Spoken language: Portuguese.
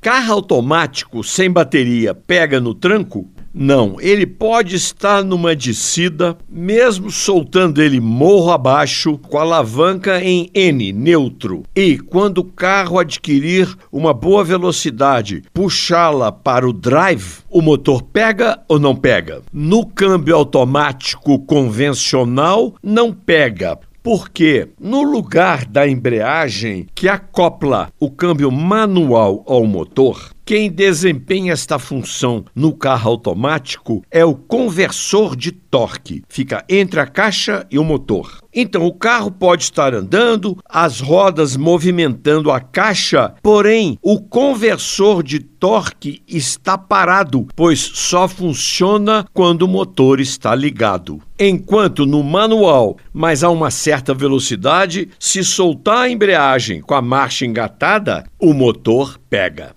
Carro automático sem bateria pega no tranco? Não, ele pode estar numa descida, mesmo soltando ele morro abaixo, com a alavanca em N, neutro. E quando o carro adquirir uma boa velocidade, puxá-la para o drive, o motor pega ou não pega? No câmbio automático convencional, não pega, porque no lugar da embreagem que acopla o câmbio manual ao motor, quem desempenha esta função no carro automático é o conversor de torque, fica entre a caixa e o motor. Então o carro pode estar andando, as rodas movimentando a caixa, porém o conversor de torque está parado, pois só funciona quando o motor está ligado. Enquanto no manual, mas a uma certa velocidade, se soltar a embreagem com a marcha engatada, o motor pega.